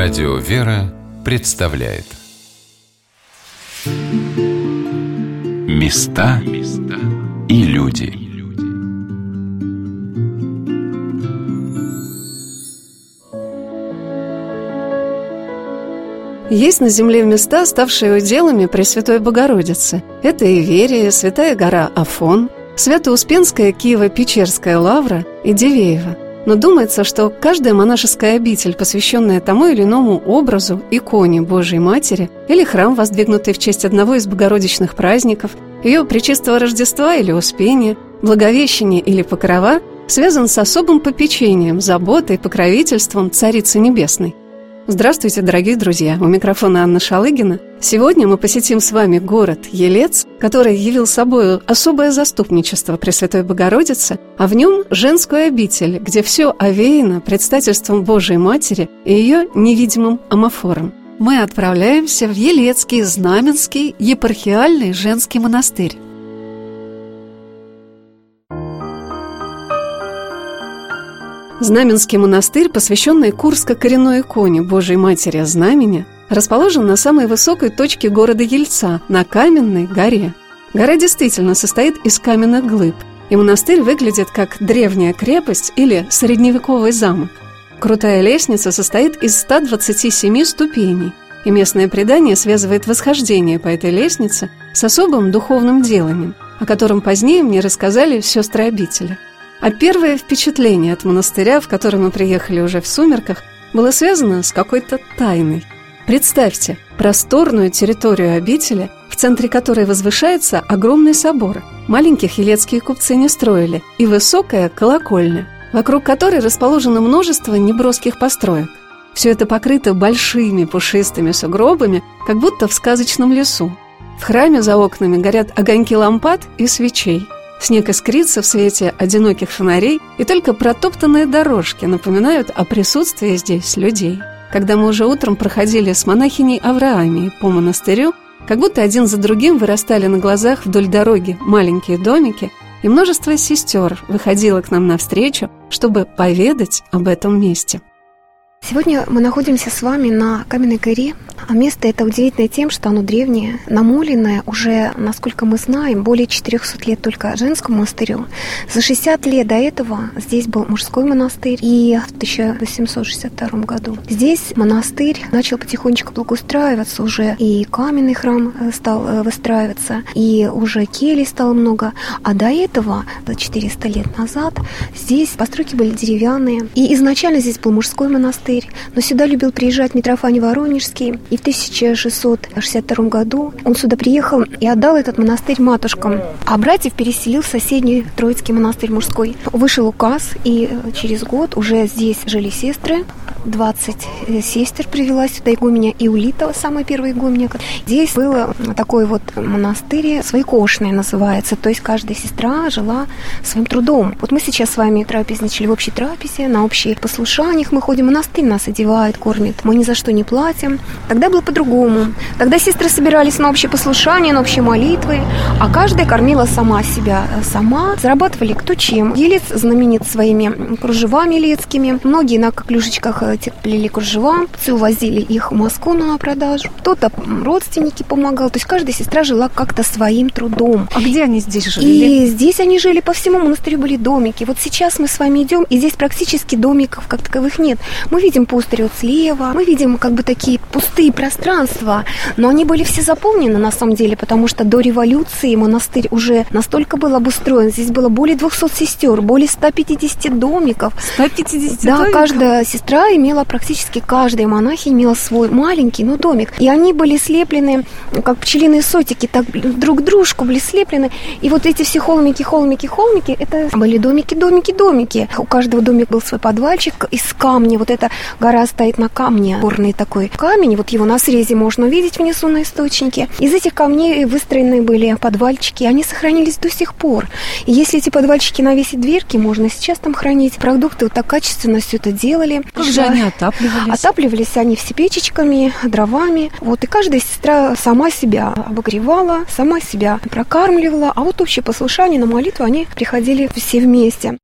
Радио «Вера» представляет. Места и люди. Есть на земле места, ставшие уделами Пресвятой Богородицы. Это Иверия, Святая гора Афон, Свято-Успенская Киево-Печерская лавра и Дивеево – но думается, что каждая монашеская обитель, посвященная тому или иному образу, иконе Божьей Матери, или храм, воздвигнутый в честь одного из богородичных праздников, ее причистого Рождества или Успения, Благовещения или Покрова, связан с особым попечением, заботой, покровительством Царицы Небесной – Здравствуйте, дорогие друзья! У микрофона Анна Шалыгина. Сегодня мы посетим с вами город Елец, который явил собой особое заступничество Пресвятой Богородицы, а в нем женскую обитель, где все овеяно предстательством Божией Матери и ее невидимым амофором. Мы отправляемся в Елецкий Знаменский епархиальный женский монастырь. Знаменский монастырь, посвященный Курско-коренной иконе Божьей Матери Знамени, расположен на самой высокой точке города Ельца, на Каменной горе. Гора действительно состоит из каменных глыб, и монастырь выглядит как древняя крепость или средневековый замок. Крутая лестница состоит из 127 ступеней, и местное предание связывает восхождение по этой лестнице с особым духовным деланием, о котором позднее мне рассказали сестры обители – а первое впечатление от монастыря, в который мы приехали уже в сумерках, было связано с какой-то тайной. Представьте просторную территорию обители, в центре которой возвышается огромный собор. Маленьких елецкие купцы не строили, и высокая колокольня, вокруг которой расположено множество неброских построек. Все это покрыто большими пушистыми сугробами, как будто в сказочном лесу. В храме за окнами горят огоньки лампад и свечей – Снег искрится в свете одиноких фонарей, и только протоптанные дорожки напоминают о присутствии здесь людей. Когда мы уже утром проходили с монахиней Авраамией по монастырю, как будто один за другим вырастали на глазах вдоль дороги маленькие домики, и множество сестер выходило к нам навстречу, чтобы поведать об этом месте. Сегодня мы находимся с вами на Каменной горе, а место это удивительное тем, что оно древнее, намоленное уже, насколько мы знаем, более 400 лет только женскому монастырю. За 60 лет до этого здесь был мужской монастырь, и в 1862 году. Здесь монастырь начал потихонечку благоустраиваться уже, и каменный храм э, стал э, выстраиваться, и уже келей стало много, а до этого, 400 лет назад, здесь постройки были деревянные, и изначально здесь был мужской монастырь, но сюда любил приезжать Митрофаний Воронежский, и в 1662 году он сюда приехал и отдал этот монастырь матушкам. А братьев переселил в соседний Троицкий монастырь мужской. Вышел указ, и через год уже здесь жили сестры. 20 э, сестер привела сюда игуменя Иулитова, самая первая игуменя. Здесь было такой вот монастырь, своекошное называется, то есть каждая сестра жила своим трудом. Вот мы сейчас с вами трапезничали в общей трапезе, на общих послушаниях мы ходим, монастырь нас одевает, кормит, мы ни за что не платим. Тогда было по-другому. Тогда сестры собирались на общее послушание, на общие молитвы, а каждая кормила сама себя сама. Зарабатывали кто чем. Елец знаменит своими кружевами лецкими. Многие на клюшечках э, плели кружева, увозили их в Москву на продажу. Кто-то родственники помогал. То есть каждая сестра жила как-то своим трудом. А где они здесь жили? И здесь они жили по всему монастырю были домики. Вот сейчас мы с вами идем, и здесь практически домиков как таковых нет. Мы видим пустырь вот слева, мы видим как бы такие пустые пустые пространства, но они были все заполнены на самом деле, потому что до революции монастырь уже настолько был обустроен. Здесь было более 200 сестер, более 150 домиков. 150 Да, домиков? каждая сестра имела, практически каждая монахиня имела свой маленький, но домик. И они были слеплены, как пчелиные сотики, так друг дружку были слеплены. И вот эти все холмики, холмики, холмики, это были домики, домики, домики. У каждого домика был свой подвальчик из камня. Вот эта гора стоит на камне, горный такой камень. Вот его на срезе можно увидеть внизу на источнике. Из этих камней выстроены были подвальчики, они сохранились до сих пор. И если эти подвальчики навесить дверки, можно сейчас там хранить продукты. Вот так качественно все это делали. Как же они отапливались? Отапливались они все печечками, дровами. Вот, и каждая сестра сама себя обогревала, сама себя прокармливала. А вот общее послушание на молитву они приходили все вместе.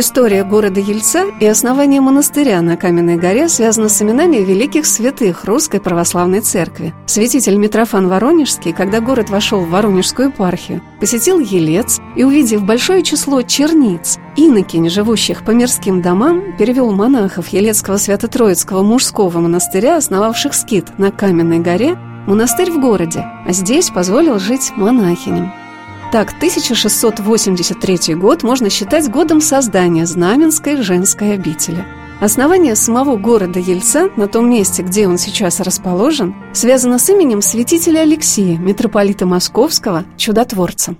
История города Ельца и основание монастыря на Каменной горе связана с именами великих святых Русской Православной Церкви. Святитель Митрофан Воронежский, когда город вошел в Воронежскую епархию, посетил Елец и, увидев большое число черниц, инокинь, живущих по мирским домам, перевел монахов Елецкого Свято-Троицкого мужского монастыря, основавших скит на Каменной горе, монастырь в городе, а здесь позволил жить монахиням. Так, 1683 год можно считать годом создания Знаменской женской обители. Основание самого города Ельца на том месте, где он сейчас расположен, связано с именем святителя Алексия, митрополита Московского, чудотворца.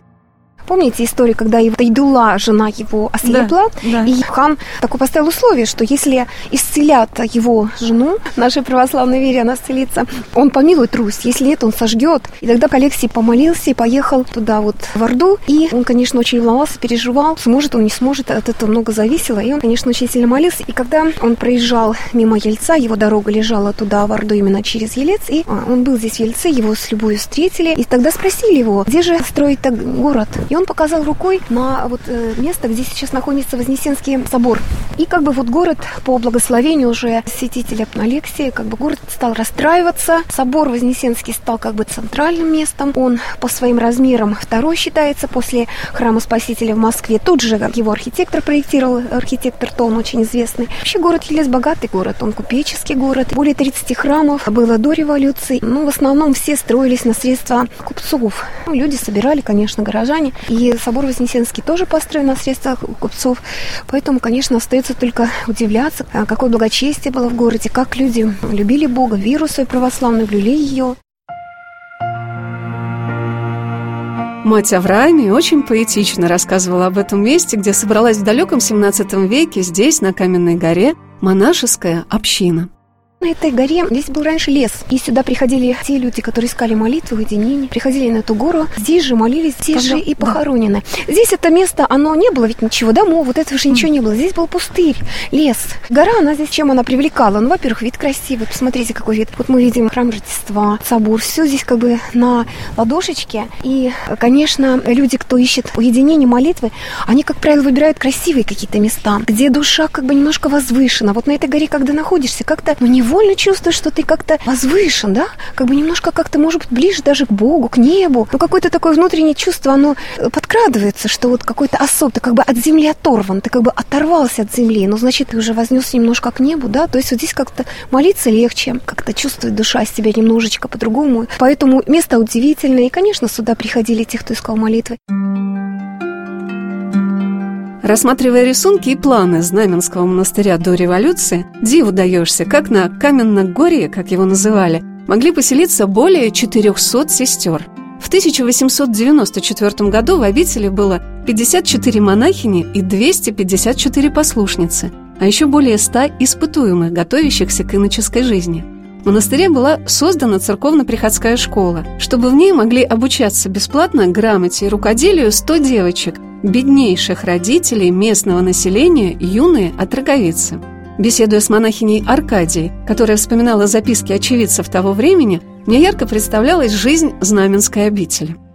Помните историю, когда его Тайдула, жена его, ослепла? Да, да. И хан такой поставил условие, что если исцелят его жену, нашей православной вере она исцелится, он помилует Русь. Если нет, он сожгет. И тогда Алексий помолился и поехал туда вот в Орду. И он, конечно, очень волновался, переживал, сможет он, не сможет, от этого много зависело. И он, конечно, очень сильно молился. И когда он проезжал мимо Ельца, его дорога лежала туда, в Орду, именно через Елец, и а, он был здесь в Ельце, его с любовью встретили. И тогда спросили его, где же строить город? И он показал рукой на вот э, место, где сейчас находится Вознесенский собор. И как бы вот город по благословению уже святителя Алексия, как бы город стал расстраиваться. Собор Вознесенский стал как бы центральным местом. Он по своим размерам второй считается после храма Спасителя в Москве. Тут же его архитектор проектировал, архитектор Тон, очень известный. Вообще город Елец богатый город, он купеческий город. Более 30 храмов было до революции. Ну, в основном все строились на средства купцов. Ну, люди собирали, конечно, горожане. И собор Вознесенский тоже построен на средствах купцов. Поэтому, конечно, остается только удивляться, а какое благочестие было в городе, как люди любили Бога, веру свою православную, люли ее. Мать Авраами очень поэтично рассказывала об этом месте, где собралась в далеком 17 веке здесь, на Каменной горе, монашеская община. На этой горе здесь был раньше лес, и сюда приходили те люди, которые искали молитвы, уединение, приходили на эту гору, здесь же молились, здесь Тогда, же и похоронены. Да. Здесь это место, оно не было ведь ничего, домов, вот этого же ничего не было. Здесь был пустырь, лес. Гора, она здесь чем она привлекала? Ну, во-первых, вид красивый, посмотрите, какой вид. Вот мы видим храм Рождества, собор, все здесь как бы на ладошечке. И, конечно, люди, кто ищет уединение, молитвы, они, как правило, выбирают красивые какие-то места, где душа как бы немножко возвышена. Вот на этой горе, когда находишься, как-то, ну, не невольно чувствуешь, что ты как-то возвышен, да? Как бы немножко как-то, может быть, ближе даже к Богу, к небу. Но какое-то такое внутреннее чувство, оно э, подкрадывается, что вот какой-то особ, ты как бы от земли оторван, ты как бы оторвался от земли, но значит, ты уже вознесся немножко к небу, да? То есть вот здесь как-то молиться легче, как-то чувствует душа себя немножечко по-другому. Поэтому место удивительное. И, конечно, сюда приходили те, кто искал молитвы. Рассматривая рисунки и планы Знаменского монастыря до революции, диву даешься, как на Каменногорье, как его называли, могли поселиться более 400 сестер. В 1894 году в обители было 54 монахини и 254 послушницы, а еще более 100 испытуемых, готовящихся к иноческой жизни. Монастыре была создана церковно-приходская школа, чтобы в ней могли обучаться бесплатно грамоте и рукоделию 100 девочек, беднейших родителей местного населения юные отроговицы. Беседуя с монахиней Аркадией, которая вспоминала записки очевидцев того времени, мне ярко представлялась жизнь Знаменской обители –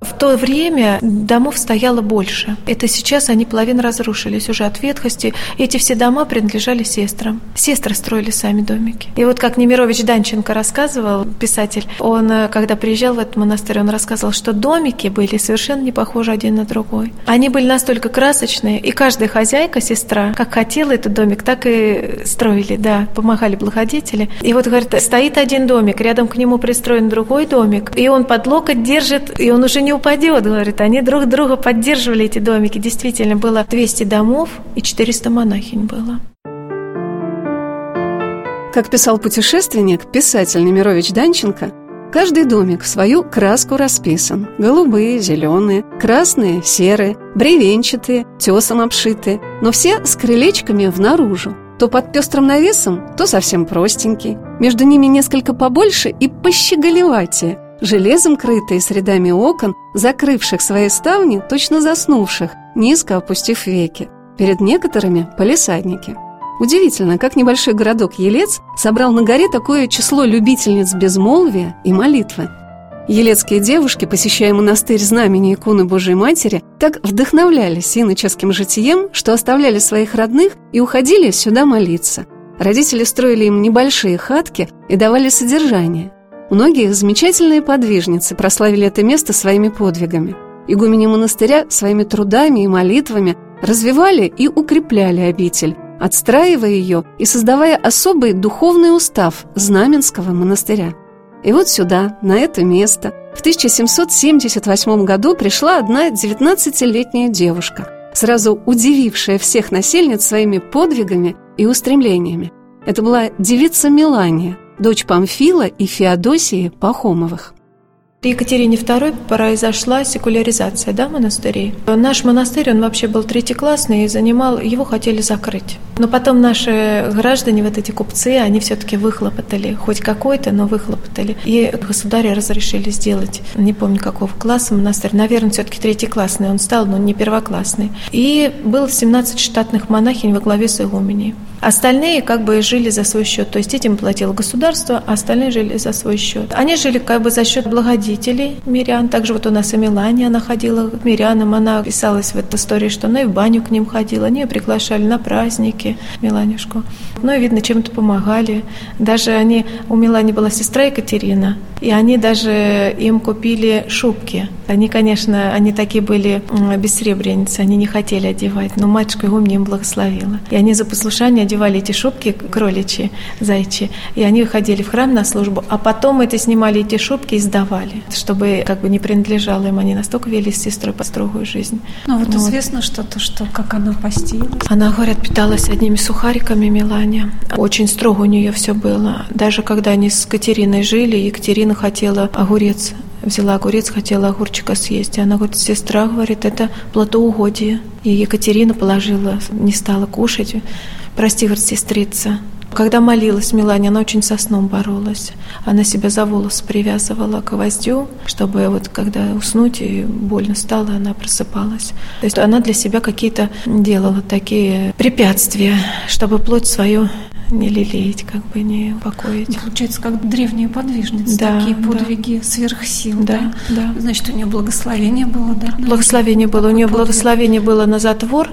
в то время домов стояло больше. Это сейчас они половину разрушились уже от ветхости. Эти все дома принадлежали сестрам. Сестры строили сами домики. И вот как Немирович Данченко рассказывал, писатель, он, когда приезжал в этот монастырь, он рассказывал, что домики были совершенно не похожи один на другой. Они были настолько красочные, и каждая хозяйка, сестра, как хотела этот домик, так и строили, да, помогали благодетели. И вот, говорит, стоит один домик, рядом к нему пристроен другой домик, и он под локоть держит, и он уже не не упадет, говорит. Они друг друга поддерживали, эти домики. Действительно, было 200 домов и 400 монахинь было. Как писал путешественник, писатель Немирович Данченко, каждый домик в свою краску расписан. Голубые, зеленые, красные, серые, бревенчатые, тесом обшитые, но все с крылечками внаружу. То под пестрым навесом, то совсем простенький. Между ними несколько побольше и пощеголеватее – железом крытые с рядами окон, закрывших свои ставни, точно заснувших, низко опустив веки. Перед некоторыми – полисадники. Удивительно, как небольшой городок Елец собрал на горе такое число любительниц безмолвия и молитвы. Елецкие девушки, посещая монастырь знамени иконы Божией Матери, так вдохновлялись иноческим житием, что оставляли своих родных и уходили сюда молиться. Родители строили им небольшие хатки и давали содержание. Многие замечательные подвижницы прославили это место своими подвигами. Игумени монастыря своими трудами и молитвами развивали и укрепляли обитель, отстраивая ее и создавая особый духовный устав Знаменского монастыря. И вот сюда, на это место, в 1778 году пришла одна 19-летняя девушка, сразу удивившая всех насельниц своими подвигами и устремлениями. Это была девица Милания, дочь Памфила и Феодосии Пахомовых. При Екатерине II произошла секуляризация да, монастырей. Наш монастырь, он вообще был третьеклассный и занимал, его хотели закрыть. Но потом наши граждане, вот эти купцы, они все-таки выхлопотали, хоть какой-то, но выхлопотали. И государя разрешили сделать, не помню какого класса монастырь, наверное, все-таки третьеклассный он стал, но не первоклассный. И было 17 штатных монахинь во главе с игуменей. Остальные как бы жили за свой счет, то есть этим платило государство, а остальные жили за свой счет. Они жили как бы за счет благодетелей мирян. Также вот у нас и Мелания, она ходила к мирянам, она писалась в этой истории, что она и в баню к ним ходила, они ее приглашали на праздники, Меланюшку. Ну и видно, чем-то помогали. Даже они, у Мелани была сестра Екатерина, и они даже им купили шубки. Они, конечно, они такие были бессребреницы, они не хотели одевать, но матушка его мне им благословила. И они за послушание одевали эти шубки кроличьи, зайчи, и они ходили в храм на службу, а потом это снимали эти шубки и сдавали, чтобы как бы не принадлежало им. Они настолько вели с сестрой по строгую жизнь. Ну вот, вот. известно что-то, что как она постилась. Она, говорят, питалась одними сухариками Милане. Очень строго у нее все было. Даже когда они с Катериной жили, Екатерина хотела огурец взяла огурец, хотела огурчика съесть. И она говорит, сестра, говорит, это платоугодие. И Екатерина положила, не стала кушать. Прости, говорит, сестрица. Когда молилась Милане, она очень со сном боролась. Она себя за волос привязывала к гвоздю, чтобы вот когда уснуть и больно стало, она просыпалась. То есть она для себя какие-то делала такие препятствия, чтобы плоть свою не лелеять, как бы не упокоить. Получается, как древние подвижницы, да, такие подвиги да. сверхсил. Да, да. да. Значит, у нее благословение было, да? Благословение было. У нее благословение было на затвор,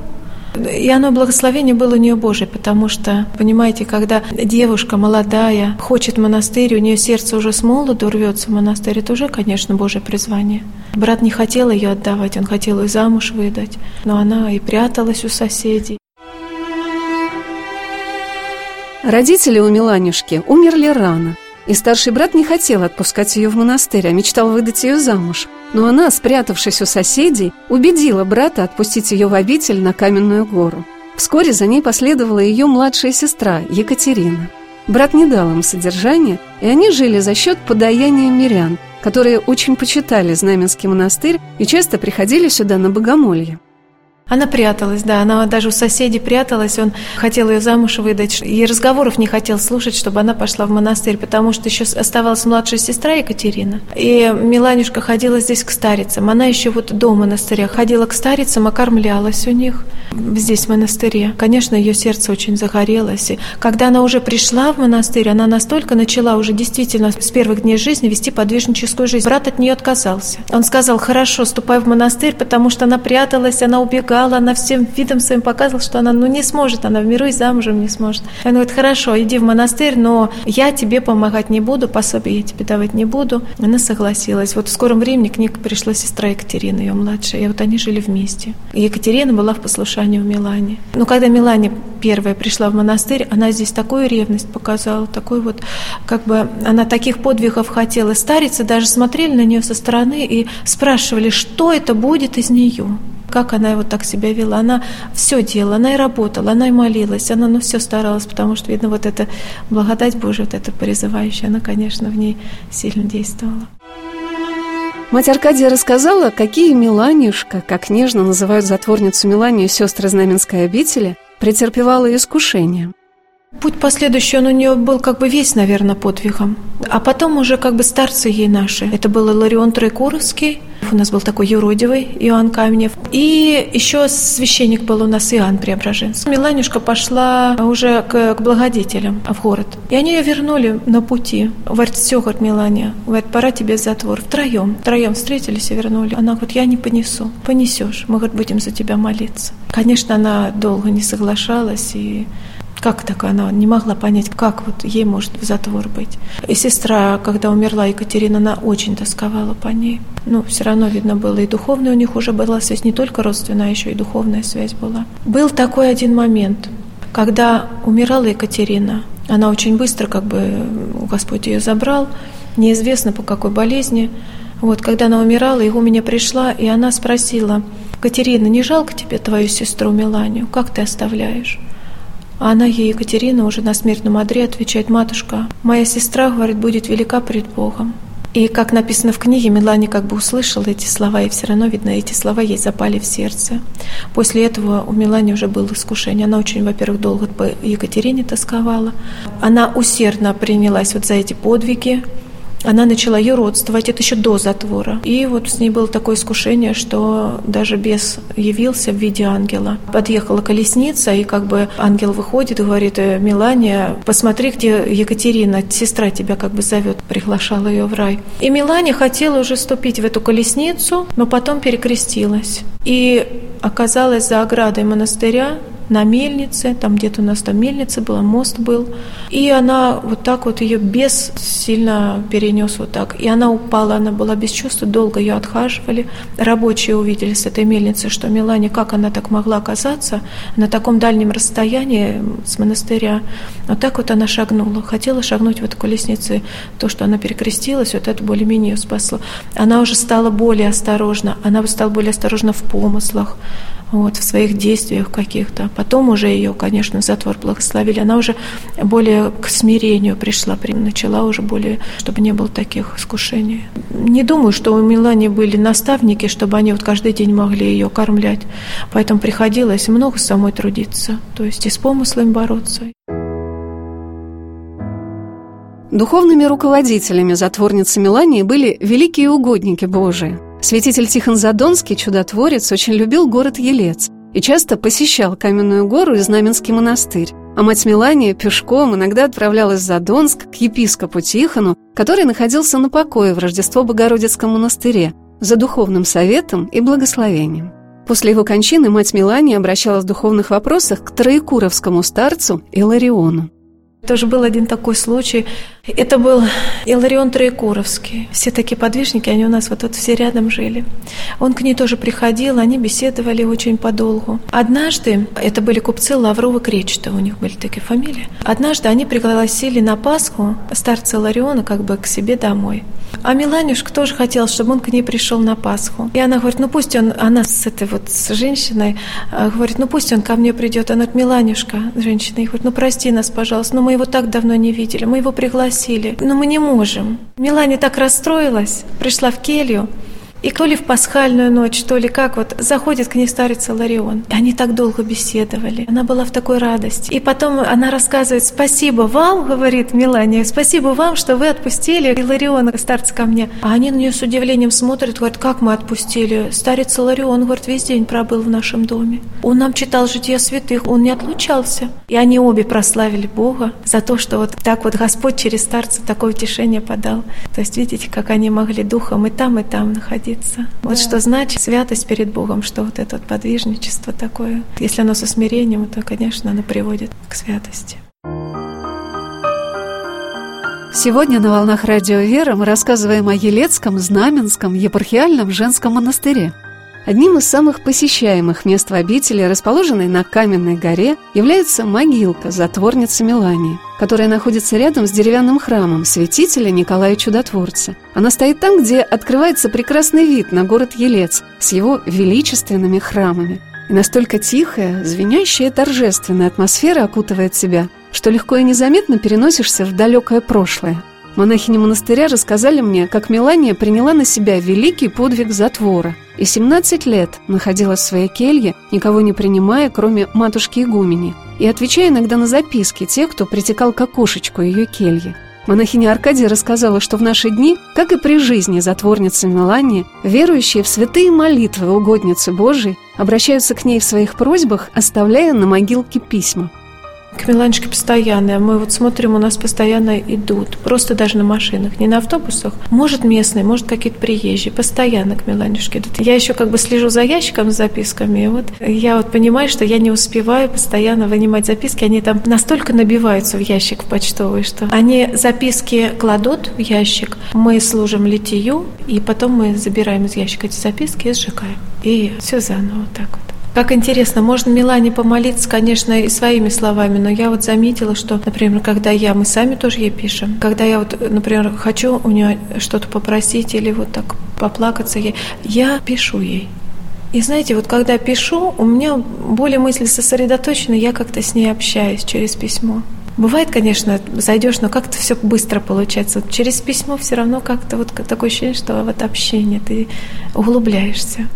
и оно благословение было у нее Божие, потому что, понимаете, когда девушка молодая хочет монастырь, у нее сердце уже с молоду рвется в монастырь, это уже, конечно, Божье призвание. Брат не хотел ее отдавать, он хотел ее замуж выдать, но она и пряталась у соседей. Родители у Миланюшки умерли рано, и старший брат не хотел отпускать ее в монастырь, а мечтал выдать ее замуж. Но она, спрятавшись у соседей, убедила брата отпустить ее в обитель на Каменную гору. Вскоре за ней последовала ее младшая сестра Екатерина. Брат не дал им содержания, и они жили за счет подаяния мирян, которые очень почитали Знаменский монастырь и часто приходили сюда на богомолье. Она пряталась, да, она даже у соседей пряталась, он хотел ее замуж выдать, и разговоров не хотел слушать, чтобы она пошла в монастырь, потому что еще оставалась младшая сестра Екатерина. И Миланюшка ходила здесь к старицам, она еще вот до монастыря ходила к старицам, окормлялась у них здесь в монастыре. Конечно, ее сердце очень загорелось. И когда она уже пришла в монастырь, она настолько начала уже действительно с первых дней жизни вести подвижническую жизнь. Брат от нее отказался. Он сказал, хорошо, ступай в монастырь, потому что она пряталась, она убегала, ругала, она всем видом своим показывала, что она ну, не сможет, она в миру и замужем не сможет. И он говорит, хорошо, иди в монастырь, но я тебе помогать не буду, пособие я тебе давать не буду. Она согласилась. Вот в скором времени к ней пришла сестра Екатерина, ее младшая, и вот они жили вместе. И Екатерина была в послушании в Милане. Но когда Милане первая пришла в монастырь, она здесь такую ревность показала, такой вот, как бы, она таких подвигов хотела. Старицы даже смотрели на нее со стороны и спрашивали, что это будет из нее как она вот так себя вела. Она все делала, она и работала, она и молилась, она ну все старалась, потому что, видно, вот эта благодать Божия, вот эта призывающая, она, конечно, в ней сильно действовала. Мать Аркадия рассказала, какие Миланюшка, как нежно называют затворницу Миланию сестры Знаменской обители, претерпевала искушение. Путь последующий, он у нее был как бы весь, наверное, подвигом. А потом уже как бы старцы ей наши. Это был Ларион Тройкуровский, У нас был такой юродивый Иоанн Каменев. И еще священник был у нас Иоанн Преображенский. Миланюшка пошла уже к, к благодетелям в город. И они ее вернули на пути. Говорит, все, говорит, Милания, говорит, пора тебе затвор. Втроем. Втроем встретились и вернули. Она говорит, я не понесу. Понесешь. Мы, говорит, будем за тебя молиться. Конечно, она долго не соглашалась и как так она не могла понять, как вот ей может в затвор быть. И сестра, когда умерла Екатерина, она очень тосковала по ней. Ну, все равно видно было, и духовная у них уже была связь, не только родственная, а еще и духовная связь была. Был такой один момент, когда умирала Екатерина, она очень быстро, как бы, Господь ее забрал, неизвестно по какой болезни. Вот, когда она умирала, и у меня пришла, и она спросила, «Катерина, не жалко тебе твою сестру Миланию? Как ты оставляешь?» А она ей, Екатерина, уже на смертном одре отвечает, «Матушка, моя сестра, говорит, будет велика пред Богом». И как написано в книге, Мелани как бы услышала эти слова, и все равно, видно, эти слова ей запали в сердце. После этого у Мелани уже было искушение. Она очень, во-первых, долго по Екатерине тосковала. Она усердно принялась вот за эти подвиги, она начала ее родствовать, это еще до затвора. И вот с ней было такое искушение, что даже бес явился в виде ангела. Подъехала колесница, и как бы ангел выходит и говорит, «Э, Милания, посмотри, где Екатерина, сестра тебя как бы зовет, приглашала ее в рай. И Милания хотела уже ступить в эту колесницу, но потом перекрестилась. И оказалась за оградой монастыря, на мельнице, там где-то у нас там мельница была, мост был. И она вот так вот ее без сильно перенес вот так. И она упала, она была без чувства, долго ее отхаживали. Рабочие увидели с этой мельницы, что Милане, как она так могла оказаться на таком дальнем расстоянии с монастыря. Вот так вот она шагнула. Хотела шагнуть в эту колесницу. То, что она перекрестилась, вот это более-менее ее спасло. Она уже стала более осторожна. Она стала более осторожна в помыслах вот, в своих действиях каких-то. Потом уже ее, конечно, затвор благословили. Она уже более к смирению пришла, начала уже более, чтобы не было таких искушений. Не думаю, что у Милани были наставники, чтобы они вот каждый день могли ее кормлять. Поэтому приходилось много самой трудиться, то есть и с помыслами бороться. Духовными руководителями затворницы Мелании были великие угодники Божии – Святитель Тихон Задонский, чудотворец, очень любил город Елец и часто посещал Каменную гору и Знаменский монастырь. А мать Мелания пешком иногда отправлялась в Задонск к епископу Тихону, который находился на покое в Рождество Богородицком монастыре, за духовным советом и благословением. После его кончины мать Мелания обращалась в духовных вопросах к троекуровскому старцу Илариону. Тоже был один такой случай. Это был Иларион Троекуровский. Все такие подвижники, они у нас вот тут все рядом жили. Он к ней тоже приходил, они беседовали очень подолгу. Однажды, это были купцы Лаврова Кречета, у них были такие фамилии. Однажды они пригласили на Пасху старца Илариона как бы к себе домой. А Миланюшка тоже хотела, чтобы он к ней пришел на Пасху. И она говорит, ну пусть он, она с этой вот с женщиной, а, говорит, ну пусть он ко мне придет. Она говорит, Миланюшка, женщина, и говорит, ну прости нас, пожалуйста, но мы его так давно не видели, мы его пригласили, но мы не можем. Милане так расстроилась, пришла в келью, и то ли в пасхальную ночь, то ли как вот заходит к ней старец Ларион. И они так долго беседовали. Она была в такой радости. И потом она рассказывает, спасибо вам, говорит Милания, спасибо вам, что вы отпустили Илариона, старца ко мне. А они на нее с удивлением смотрят, говорят, как мы отпустили? Старец Иларион, говорит, весь день пробыл в нашем доме. Он нам читал жития святых, он не отлучался. И они обе прославили Бога за то, что вот так вот Господь через старца такое утешение подал. То есть видите, как они могли духом и там, и там находиться находиться. Да. Вот что значит святость перед Богом, что вот это вот подвижничество такое. Если оно со смирением, то, конечно, оно приводит к святости. Сегодня на «Волнах Радио Вера» мы рассказываем о Елецком, Знаменском, епархиальном женском монастыре – Одним из самых посещаемых мест в обители, расположенной на Каменной горе, является могилка затворницы Мелании, которая находится рядом с деревянным храмом святителя Николая Чудотворца. Она стоит там, где открывается прекрасный вид на город Елец с его величественными храмами. И настолько тихая, звенящая торжественная атмосфера окутывает себя, что легко и незаметно переносишься в далекое прошлое. Монахини монастыря рассказали мне, как Мелания приняла на себя великий подвиг затвора – и 17 лет находилась в своей келье, никого не принимая, кроме матушки Игумени, и отвечая иногда на записки тех, кто притекал к окошечку ее кельи. Монахиня Аркадия рассказала, что в наши дни, как и при жизни затворницы Мелании, верующие в святые молитвы угодницы Божией обращаются к ней в своих просьбах, оставляя на могилке письма – к Миланчике постоянные. Мы вот смотрим, у нас постоянно идут. Просто даже на машинах, не на автобусах. Может местные, может какие-то приезжие. Постоянно к Миланчике идут. Я еще как бы слежу за ящиком с записками. И вот я вот понимаю, что я не успеваю постоянно вынимать записки. Они там настолько набиваются в ящик в почтовый, что они записки кладут в ящик. Мы служим литию, и потом мы забираем из ящика эти записки и сжигаем. И все заново вот так вот. Как интересно, можно Милане помолиться, конечно, и своими словами, но я вот заметила, что, например, когда я, мы сами тоже ей пишем, когда я вот, например, хочу у нее что-то попросить или вот так поплакаться ей, я пишу ей. И знаете, вот когда пишу, у меня более мысли сосредоточены, я как-то с ней общаюсь через письмо. Бывает, конечно, зайдешь, но как-то все быстро получается. Вот через письмо все равно как-то вот такое ощущение, что вот общение, ты углубляешься.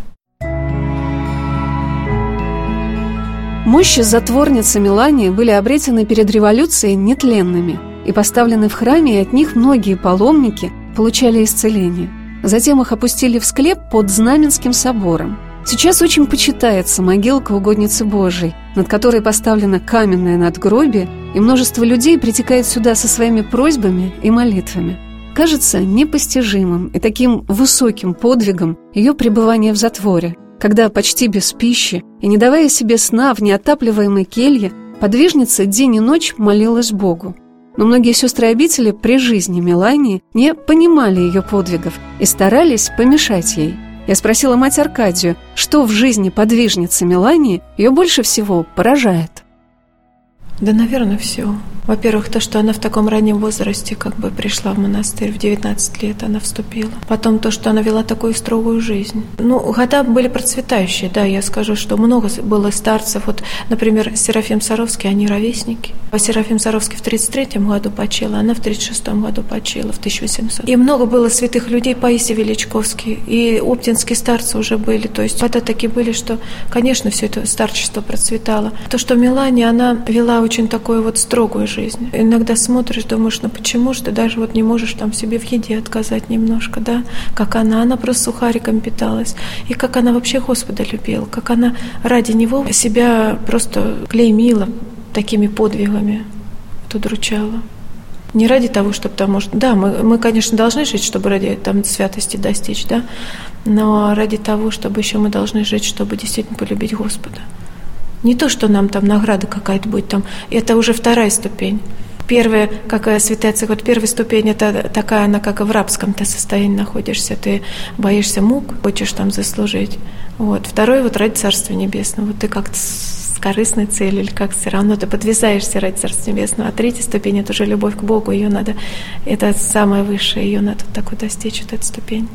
Мощи затворницы Мелании были обретены перед революцией нетленными и поставлены в храме, и от них многие паломники получали исцеление. Затем их опустили в склеп под Знаменским собором. Сейчас очень почитается могилка угодницы Божией, над которой поставлено каменное надгробие, и множество людей притекает сюда со своими просьбами и молитвами. Кажется непостижимым и таким высоким подвигом ее пребывание в затворе, когда почти без пищи и не давая себе сна в неотапливаемой келье, подвижница день и ночь молилась Богу. Но многие сестры обители при жизни Мелании не понимали ее подвигов и старались помешать ей. Я спросила мать Аркадию, что в жизни подвижницы Мелании ее больше всего поражает. Да, наверное, все. Во-первых, то, что она в таком раннем возрасте как бы пришла в монастырь, в 19 лет она вступила. Потом то, что она вела такую строгую жизнь. Ну, года были процветающие, да, я скажу, что много было старцев. Вот, например, Серафим Саровский, они ровесники. А Серафим Саровский в 33 году почила, она в 36 году почила, в 1800. И много было святых людей, Паисий Величковский, и оптинские старцы уже были. То есть это такие были, что, конечно, все это старчество процветало. То, что Милане, она вела очень такую вот строгую жизнь. Иногда смотришь, думаешь, ну почему же ты даже вот не можешь там себе в еде отказать немножко, да? Как она, она просто сухариком питалась. И как она вообще Господа любила, как она ради Него себя просто клеймила такими подвигами, это удручало. Не ради того, чтобы там, может, да, мы, мы, конечно, должны жить, чтобы ради там святости достичь, да, но ради того, чтобы еще мы должны жить, чтобы действительно полюбить Господа. Не то, что нам там награда какая-то будет там, это уже вторая ступень. Первая, как святая говорят, первая ступень это такая, она как в рабском ты состоянии находишься, ты боишься мук, хочешь там заслужить. Вот. Второй вот ради Царства Небесного, вот ты как-то корыстной целью или как все равно ты подвязаешься ради Царства Небесного. А третья ступень это уже любовь к Богу, ее надо, это самая высшая, ее надо такой достичь, вот эту ступень.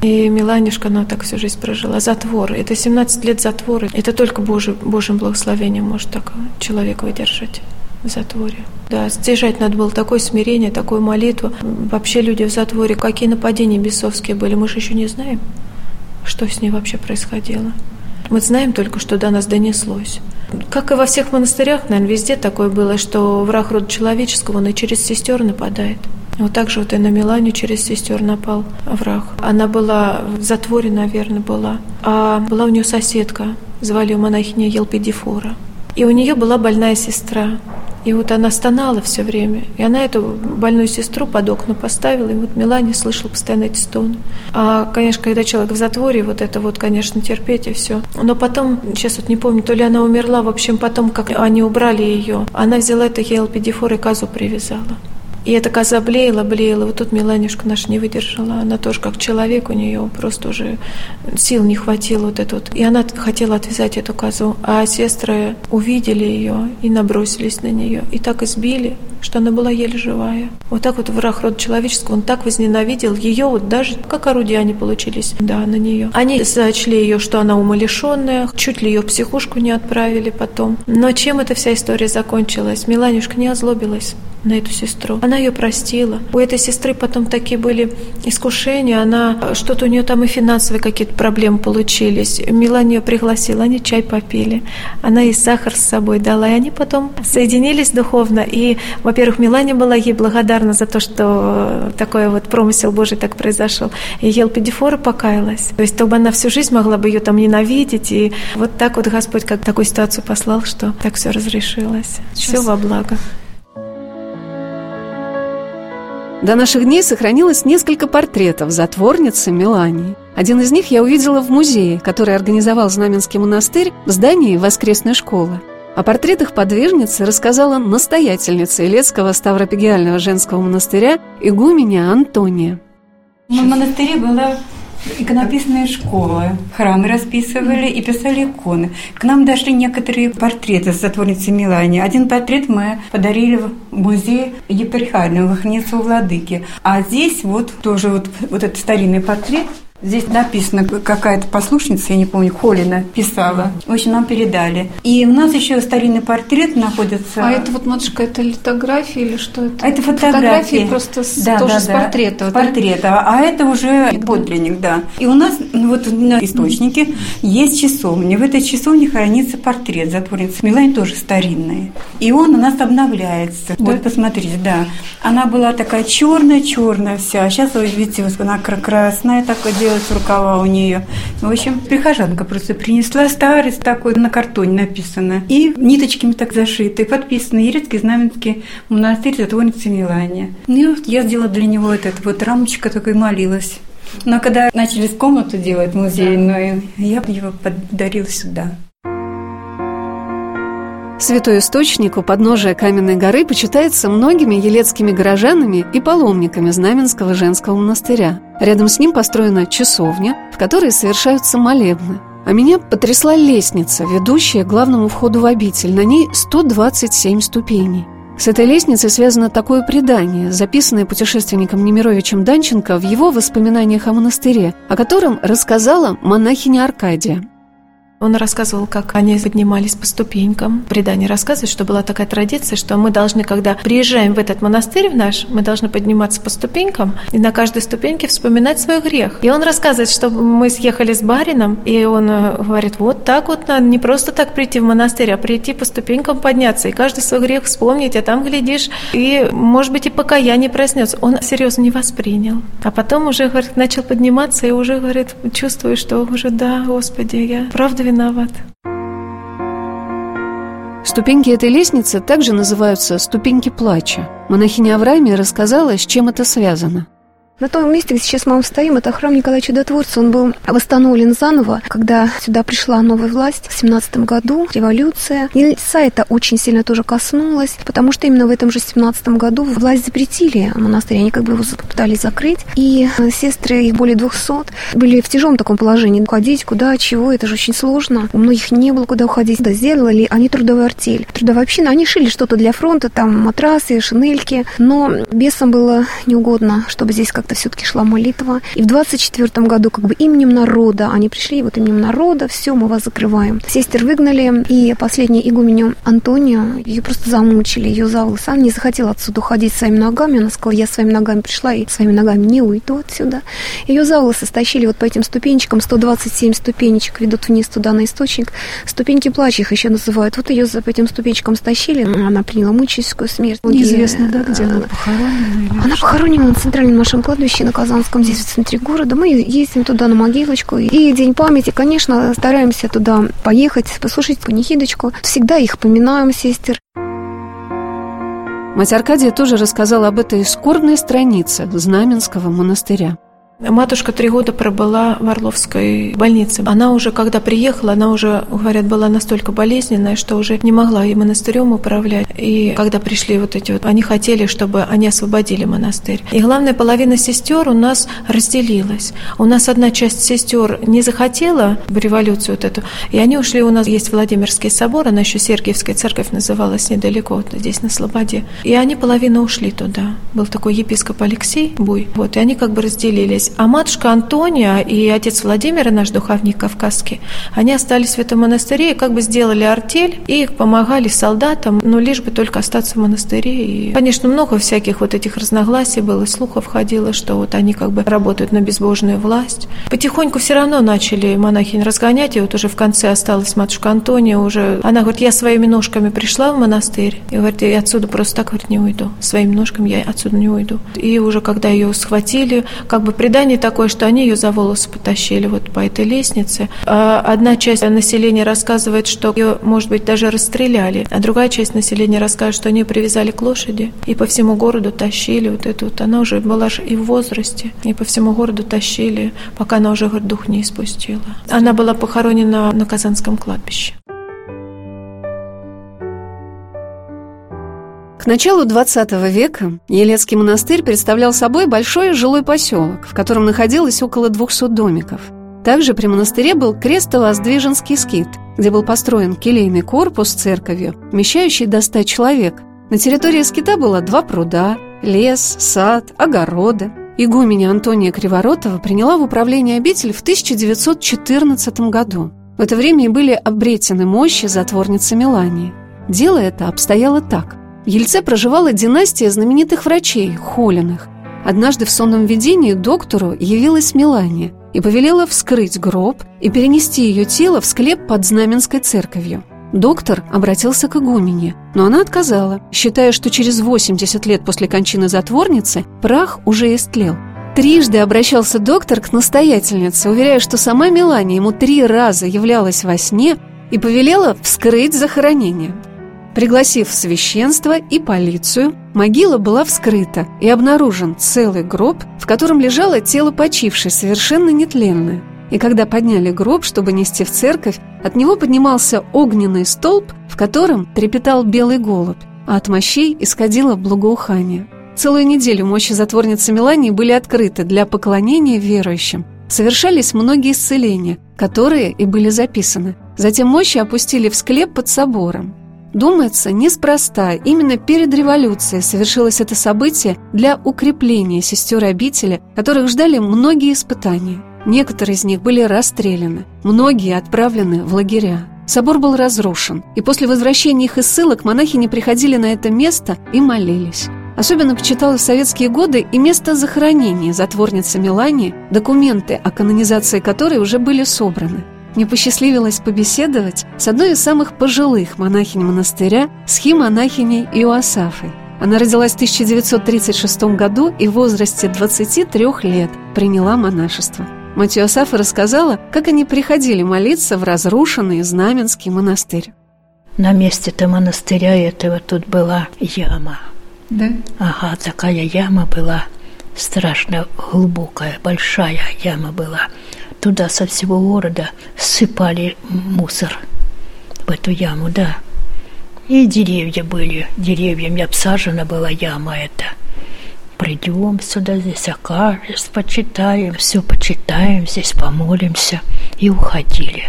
И Миланюшка, она так всю жизнь прожила. Затвор. Это 17 лет затвора. Это только Божий, Божьим благословением может так человек выдержать в затворе. Да, стяжать надо было такое смирение, такую молитву. Вообще люди в затворе, какие нападения бесовские были, мы же еще не знаем, что с ней вообще происходило. Мы знаем только, что до нас донеслось. Как и во всех монастырях, наверное, везде такое было, что враг рода человеческого, он и через сестер нападает. Вот так же вот и на Милане через сестер напал враг. Она была в затворе, наверное, была. А была у нее соседка, звали ее монахиня Елпидифора. И у нее была больная сестра. И вот она стонала все время. И она эту больную сестру под окна поставила. И вот Милане слышала постоянно эти стоны. А, конечно, когда человек в затворе, вот это вот, конечно, терпеть и все. Но потом, сейчас вот не помню, то ли она умерла, в общем, потом, как они убрали ее, она взяла это елпидифор и казу привязала. И эта коза блеяла, блеяла. Вот тут Миланюшка наша не выдержала. Она тоже как человек, у нее просто уже сил не хватило вот это вот. И она хотела отвязать эту козу. А сестры увидели ее и набросились на нее. И так избили, что она была еле живая. Вот так вот враг рода человеческого, он так возненавидел ее, вот даже как орудия они получились, да, на нее. Они сочли ее, что она умалишенная, чуть ли ее в психушку не отправили потом. Но чем эта вся история закончилась? Миланюшка не озлобилась. на эту сестру. Она ее простила. У этой сестры потом такие были искушения, она что-то у нее там и финансовые какие-то проблемы получились. Милан ее пригласила, они чай попили. Она и сахар с собой дала, и они потом соединились духовно. И, во-первых, Милане была ей благодарна за то, что такой вот промысел Божий так произошел. И Елпидифора покаялась. То есть, то бы она всю жизнь могла бы ее там ненавидеть. И вот так вот Господь как такую ситуацию послал, что так все разрешилось. Все во благо. До наших дней сохранилось несколько портретов затворницы Мелании. Один из них я увидела в музее, который организовал Знаменский монастырь в здании воскресной школы. О портретах подвижницы рассказала настоятельница Илецкого Ставропигиального женского монастыря игуменя Антония. В монастыре была иконописная школа. Храмы расписывали и писали иконы. К нам дошли некоторые портреты с затворницей Милани. Один портрет мы подарили в музей епархиального в Владыки. А здесь вот тоже вот, вот этот старинный портрет Здесь написано, какая-то послушница, я не помню, Холина писала. В общем, нам передали. И у нас еще старинный портрет находится. А это вот, матушка, это литография или что это? Это фотографии. Фотографии просто с, да, тоже да, с портрета. С портрета. А это уже подлинник, да. И у нас ну, вот на источнике есть часовня. В этой часовне хранится портрет затворницы Милань, тоже старинный. И он у нас обновляется. Да? Вот посмотрите, да. Она была такая черная, черная вся. А сейчас, вы видите, вот она красная такая делать рукава у нее. В общем, прихожанка просто принесла старый такой на картоне написано. И ниточками так зашиты, подписано Ерецкий Знаменский монастырь затворницы Милания. Ну и вот я сделала для него этот вот рамочка такой молилась. Но когда начали комнату делать музейную, я его подарила сюда. Святой источник у подножия Каменной горы почитается многими елецкими горожанами и паломниками Знаменского женского монастыря. Рядом с ним построена часовня, в которой совершаются молебны. А меня потрясла лестница, ведущая к главному входу в обитель. На ней 127 ступеней. С этой лестницей связано такое предание, записанное путешественником Немировичем Данченко в его воспоминаниях о монастыре, о котором рассказала монахиня Аркадия. Он рассказывал, как они поднимались по ступенькам. Предание рассказывает, что была такая традиция, что мы должны, когда приезжаем в этот монастырь в наш, мы должны подниматься по ступенькам и на каждой ступеньке вспоминать свой грех. И он рассказывает, что мы съехали с барином, и он э, говорит, вот так вот надо не просто так прийти в монастырь, а прийти по ступенькам подняться, и каждый свой грех вспомнить, а там глядишь, и, может быть, и покаяние проснется. Он серьезно не воспринял. А потом уже, говорит, начал подниматься, и уже, говорит, чувствую, что уже, да, Господи, я правда виноват. Ступеньки этой лестницы также называются «ступеньки плача». Монахиня Авраамия рассказала, с чем это связано – на том месте, где сейчас мы стоим, это храм Николая Чудотворца. Он был восстановлен заново, когда сюда пришла новая власть в 17 году, революция. И это очень сильно тоже коснулось, потому что именно в этом же 17 году власть запретили монастырь. Они как бы его пытались закрыть. И сестры, их более 200, были в тяжелом таком положении. Уходить куда, чего, это же очень сложно. У многих не было куда уходить. Да, сделали они трудовую артель. Трудовая община, они шили что-то для фронта, там матрасы, шинельки. Но бесам было неугодно, чтобы здесь как это все-таки шла молитва. И в 24 году как бы именем народа они пришли, вот именем народа, все, мы вас закрываем. Сестер выгнали, и последняя игуменю Антонию, ее просто замучили, ее за волосы. Она не захотела отсюда уходить своими ногами, она сказала, я своими ногами пришла и своими ногами не уйду отсюда. Ее за волосы стащили вот по этим ступенечкам, 127 ступенечек ведут вниз туда на источник. Ступеньки плача их еще называют. Вот ее по этим ступенечкам стащили, она приняла мучительскую смерть. Неизвестно, да, где она похоронена? Она похоронена на центральном нашем кладбище кладбище на Казанском, здесь в центре города. Мы ездим туда на могилочку. И День памяти, конечно, стараемся туда поехать, послушать панихидочку. Всегда их поминаем, сестер. Мать Аркадия тоже рассказала об этой скорбной странице Знаменского монастыря. Матушка три года пробыла в Орловской больнице. Она уже, когда приехала, она уже, говорят, была настолько болезненная, что уже не могла и монастырем управлять. И когда пришли вот эти вот, они хотели, чтобы они освободили монастырь. И главная половина сестер у нас разделилась. У нас одна часть сестер не захотела в революцию вот эту, и они ушли. У нас есть Владимирский собор, она еще Сергиевская церковь называлась недалеко, здесь на Слободе. И они половина ушли туда. Был такой епископ Алексей Буй. Вот, и они как бы разделились. Разбились. А матушка Антония и отец Владимир, наш духовник кавказский, они остались в этом монастыре и как бы сделали артель и помогали солдатам, но лишь бы только остаться в монастыре. И, конечно, много всяких вот этих разногласий было, слухов ходило, что вот они как бы работают на безбожную власть. Потихоньку все равно начали монахинь разгонять, и вот уже в конце осталась матушка Антония уже. Она говорит, я своими ножками пришла в монастырь, и говорит, я отсюда просто так, говорит, не уйду. Своими ножками я отсюда не уйду. И уже когда ее схватили, как бы предание такое, что они ее за волосы потащили вот по этой лестнице. А одна часть населения рассказывает, что ее, может быть, даже расстреляли, а другая часть населения рассказывает, что они ее привязали к лошади и по всему городу тащили вот эту вот. Она уже была и в возрасте, и по всему городу тащили, пока она уже, дух не испустила. Она была похоронена на Казанском кладбище. К началу XX века Елецкий монастырь представлял собой большой жилой поселок, в котором находилось около 200 домиков. Также при монастыре был крестово-воздвиженский скит, где был построен келейный корпус с церковью, вмещающий до 100 человек. На территории скита было два пруда, лес, сад, огороды. Игуменя Антония Криворотова приняла в управление обитель в 1914 году. В это время и были обретены мощи затворницы Мелании. Дело это обстояло так – в Ельце проживала династия знаменитых врачей, Холиных. Однажды в сонном видении доктору явилась Мелания и повелела вскрыть гроб и перенести ее тело в склеп под Знаменской церковью. Доктор обратился к игумене, но она отказала, считая, что через 80 лет после кончины затворницы прах уже истлел. Трижды обращался доктор к настоятельнице, уверяя, что сама Мелания ему три раза являлась во сне и повелела вскрыть захоронение. Пригласив священство и полицию, могила была вскрыта и обнаружен целый гроб, в котором лежало тело почившей, совершенно нетленное. И когда подняли гроб, чтобы нести в церковь, от него поднимался огненный столб, в котором трепетал белый голубь, а от мощей исходило благоухание. Целую неделю мощи затворницы Мелании были открыты для поклонения верующим. Совершались многие исцеления, которые и были записаны. Затем мощи опустили в склеп под собором. Думается, неспроста именно перед революцией совершилось это событие для укрепления сестер обители, которых ждали многие испытания. Некоторые из них были расстреляны, многие отправлены в лагеря. Собор был разрушен, и после возвращения их из ссылок монахи не приходили на это место и молились. Особенно почиталось в советские годы и место захоронения затворницы Мелании, документы о канонизации которой уже были собраны. Мне посчастливилось побеседовать с одной из самых пожилых монахинь монастыря, схимонахиней Иоасафой. Она родилась в 1936 году и в возрасте 23 лет приняла монашество. Мать Иосафа рассказала, как они приходили молиться в разрушенный Знаменский монастырь. На месте-то монастыря этого тут была яма. Да? Ага, такая яма была, страшно глубокая, большая яма была туда со всего города сыпали мусор в эту яму, да. И деревья были, деревьями обсажена была яма эта. Придем сюда, здесь окажемся, почитаем, все почитаем, здесь помолимся. И уходили.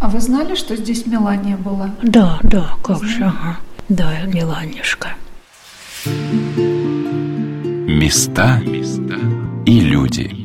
А вы знали, что здесь Мелания была? Да, да, как же, ага. Да, Меланишка. Места и люди.